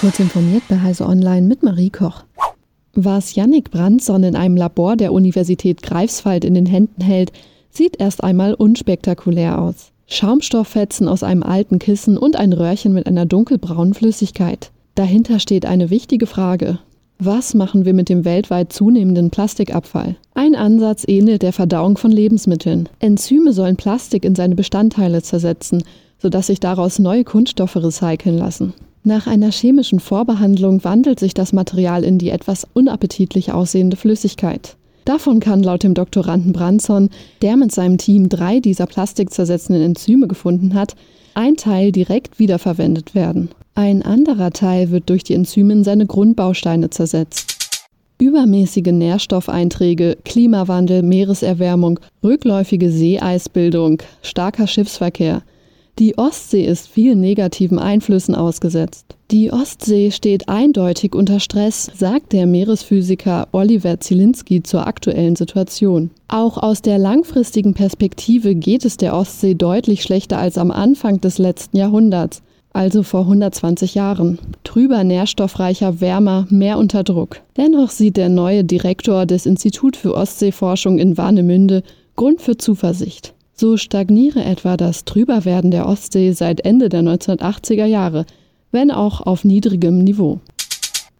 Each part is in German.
Kurz informiert bei Heise Online mit Marie Koch. Was Yannick Brandson in einem Labor der Universität Greifswald in den Händen hält, sieht erst einmal unspektakulär aus. Schaumstofffetzen aus einem alten Kissen und ein Röhrchen mit einer dunkelbraunen Flüssigkeit. Dahinter steht eine wichtige Frage. Was machen wir mit dem weltweit zunehmenden Plastikabfall? Ein Ansatz ähnelt der Verdauung von Lebensmitteln. Enzyme sollen Plastik in seine Bestandteile zersetzen, sodass sich daraus neue Kunststoffe recyceln lassen. Nach einer chemischen Vorbehandlung wandelt sich das Material in die etwas unappetitlich aussehende Flüssigkeit. Davon kann laut dem Doktoranden Branson, der mit seinem Team drei dieser plastikzersetzenden Enzyme gefunden hat, ein Teil direkt wiederverwendet werden. Ein anderer Teil wird durch die Enzyme in seine Grundbausteine zersetzt. Übermäßige Nährstoffeinträge, Klimawandel, Meereserwärmung, rückläufige Seeeisbildung, starker Schiffsverkehr. Die Ostsee ist vielen negativen Einflüssen ausgesetzt. Die Ostsee steht eindeutig unter Stress, sagt der Meeresphysiker Oliver Zielinski zur aktuellen Situation. Auch aus der langfristigen Perspektive geht es der Ostsee deutlich schlechter als am Anfang des letzten Jahrhunderts also vor 120 Jahren. Trüber, nährstoffreicher, wärmer, mehr unter Druck. Dennoch sieht der neue Direktor des Institut für Ostseeforschung in Warnemünde Grund für Zuversicht. So stagniere etwa das Trüberwerden der Ostsee seit Ende der 1980er Jahre, wenn auch auf niedrigem Niveau.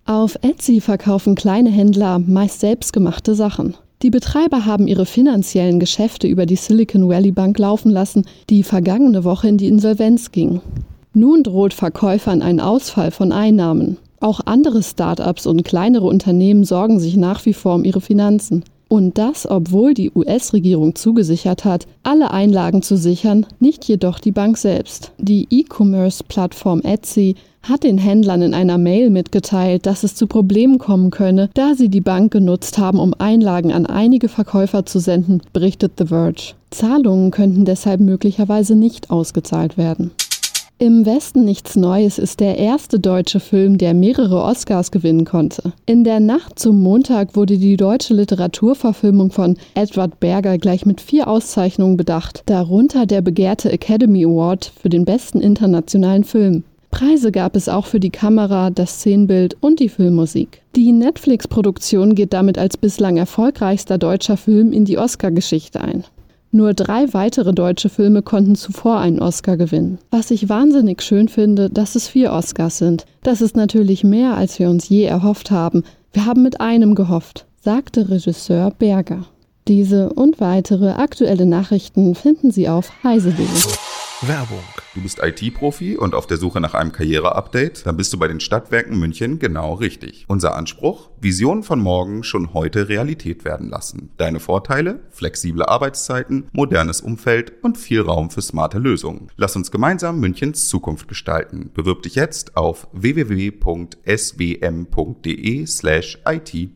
Auf Etsy verkaufen kleine Händler meist selbstgemachte Sachen. Die Betreiber haben ihre finanziellen Geschäfte über die Silicon Valley Bank laufen lassen, die vergangene Woche in die Insolvenz ging. Nun droht Verkäufern ein Ausfall von Einnahmen. Auch andere Start-ups und kleinere Unternehmen sorgen sich nach wie vor um ihre Finanzen. Und das, obwohl die US-Regierung zugesichert hat, alle Einlagen zu sichern, nicht jedoch die Bank selbst. Die E-Commerce-Plattform Etsy hat den Händlern in einer Mail mitgeteilt, dass es zu Problemen kommen könne, da sie die Bank genutzt haben, um Einlagen an einige Verkäufer zu senden, berichtet The Verge. Zahlungen könnten deshalb möglicherweise nicht ausgezahlt werden. Im Westen nichts Neues ist der erste deutsche Film, der mehrere Oscars gewinnen konnte. In der Nacht zum Montag wurde die deutsche Literaturverfilmung von Edward Berger gleich mit vier Auszeichnungen bedacht, darunter der begehrte Academy Award für den besten internationalen Film. Preise gab es auch für die Kamera, das Szenenbild und die Filmmusik. Die Netflix-Produktion geht damit als bislang erfolgreichster deutscher Film in die Oscar-Geschichte ein. Nur drei weitere deutsche Filme konnten zuvor einen Oscar gewinnen. Was ich wahnsinnig schön finde, dass es vier Oscars sind. Das ist natürlich mehr, als wir uns je erhofft haben. Wir haben mit einem gehofft, sagte Regisseur Berger. Diese und weitere aktuelle Nachrichten finden Sie auf heise.de. Werbung. Du bist IT-Profi und auf der Suche nach einem Karriere-Update? Dann bist du bei den Stadtwerken München genau richtig. Unser Anspruch? Visionen von morgen schon heute Realität werden lassen. Deine Vorteile? Flexible Arbeitszeiten, modernes Umfeld und viel Raum für smarte Lösungen. Lass uns gemeinsam Münchens Zukunft gestalten. Bewirb dich jetzt auf www.swm.de slash IT.